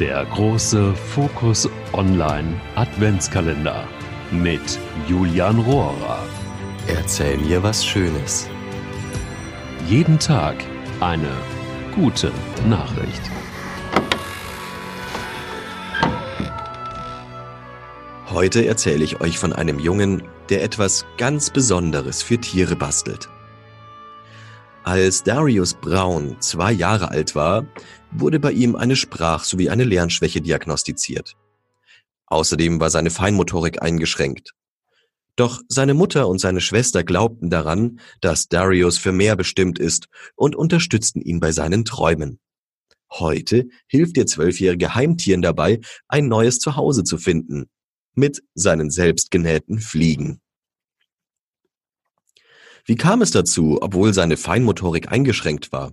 Der große Fokus Online Adventskalender mit Julian Rohrer. Erzähl mir was Schönes. Jeden Tag eine gute Nachricht. Heute erzähle ich euch von einem Jungen, der etwas ganz Besonderes für Tiere bastelt. Als Darius Braun zwei Jahre alt war, wurde bei ihm eine Sprach- sowie eine Lernschwäche diagnostiziert. Außerdem war seine Feinmotorik eingeschränkt. Doch seine Mutter und seine Schwester glaubten daran, dass Darius für mehr bestimmt ist und unterstützten ihn bei seinen Träumen. Heute hilft der zwölfjährige Heimtieren dabei, ein neues Zuhause zu finden. Mit seinen selbstgenähten Fliegen. Wie kam es dazu, obwohl seine Feinmotorik eingeschränkt war?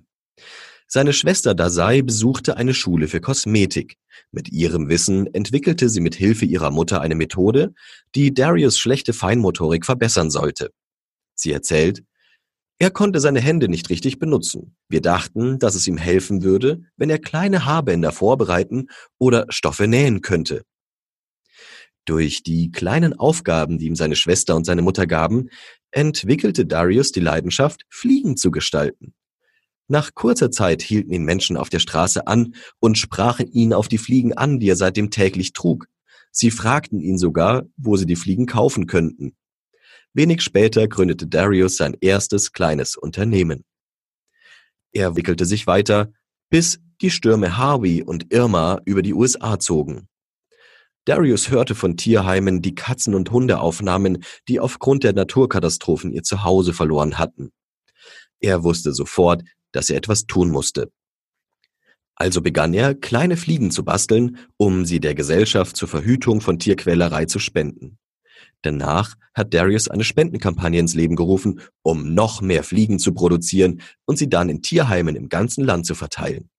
Seine Schwester Dasai besuchte eine Schule für Kosmetik. Mit ihrem Wissen entwickelte sie mit Hilfe ihrer Mutter eine Methode, die Darius schlechte Feinmotorik verbessern sollte. Sie erzählt, er konnte seine Hände nicht richtig benutzen. Wir dachten, dass es ihm helfen würde, wenn er kleine Haarbänder vorbereiten oder Stoffe nähen könnte. Durch die kleinen Aufgaben, die ihm seine Schwester und seine Mutter gaben, entwickelte Darius die Leidenschaft, Fliegen zu gestalten. Nach kurzer Zeit hielten ihn Menschen auf der Straße an und sprachen ihn auf die Fliegen an, die er seitdem täglich trug. Sie fragten ihn sogar, wo sie die Fliegen kaufen könnten. Wenig später gründete Darius sein erstes kleines Unternehmen. Er wickelte sich weiter, bis die Stürme Harvey und Irma über die USA zogen. Darius hörte von Tierheimen, die Katzen und Hunde aufnahmen, die aufgrund der Naturkatastrophen ihr Zuhause verloren hatten. Er wusste sofort, dass er etwas tun musste. Also begann er, kleine Fliegen zu basteln, um sie der Gesellschaft zur Verhütung von Tierquälerei zu spenden. Danach hat Darius eine Spendenkampagne ins Leben gerufen, um noch mehr Fliegen zu produzieren und sie dann in Tierheimen im ganzen Land zu verteilen.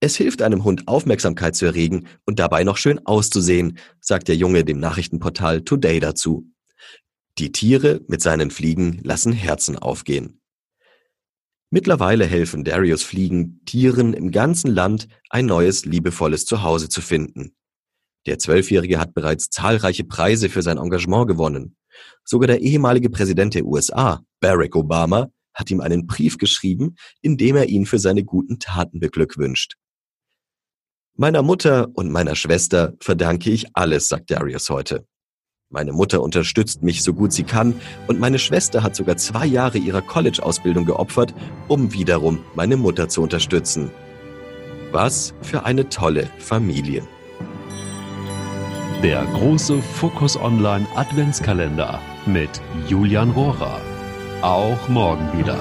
Es hilft einem Hund Aufmerksamkeit zu erregen und dabei noch schön auszusehen, sagt der Junge dem Nachrichtenportal Today dazu. Die Tiere mit seinen Fliegen lassen Herzen aufgehen. Mittlerweile helfen Darius Fliegen Tieren im ganzen Land ein neues, liebevolles Zuhause zu finden. Der Zwölfjährige hat bereits zahlreiche Preise für sein Engagement gewonnen. Sogar der ehemalige Präsident der USA, Barack Obama, hat ihm einen Brief geschrieben, in dem er ihn für seine guten Taten beglückwünscht. Meiner Mutter und meiner Schwester verdanke ich alles, sagt Darius heute. Meine Mutter unterstützt mich so gut sie kann und meine Schwester hat sogar zwei Jahre ihrer College-Ausbildung geopfert, um wiederum meine Mutter zu unterstützen. Was für eine tolle Familie. Der große Fokus Online Adventskalender mit Julian Rohrer. Auch morgen wieder.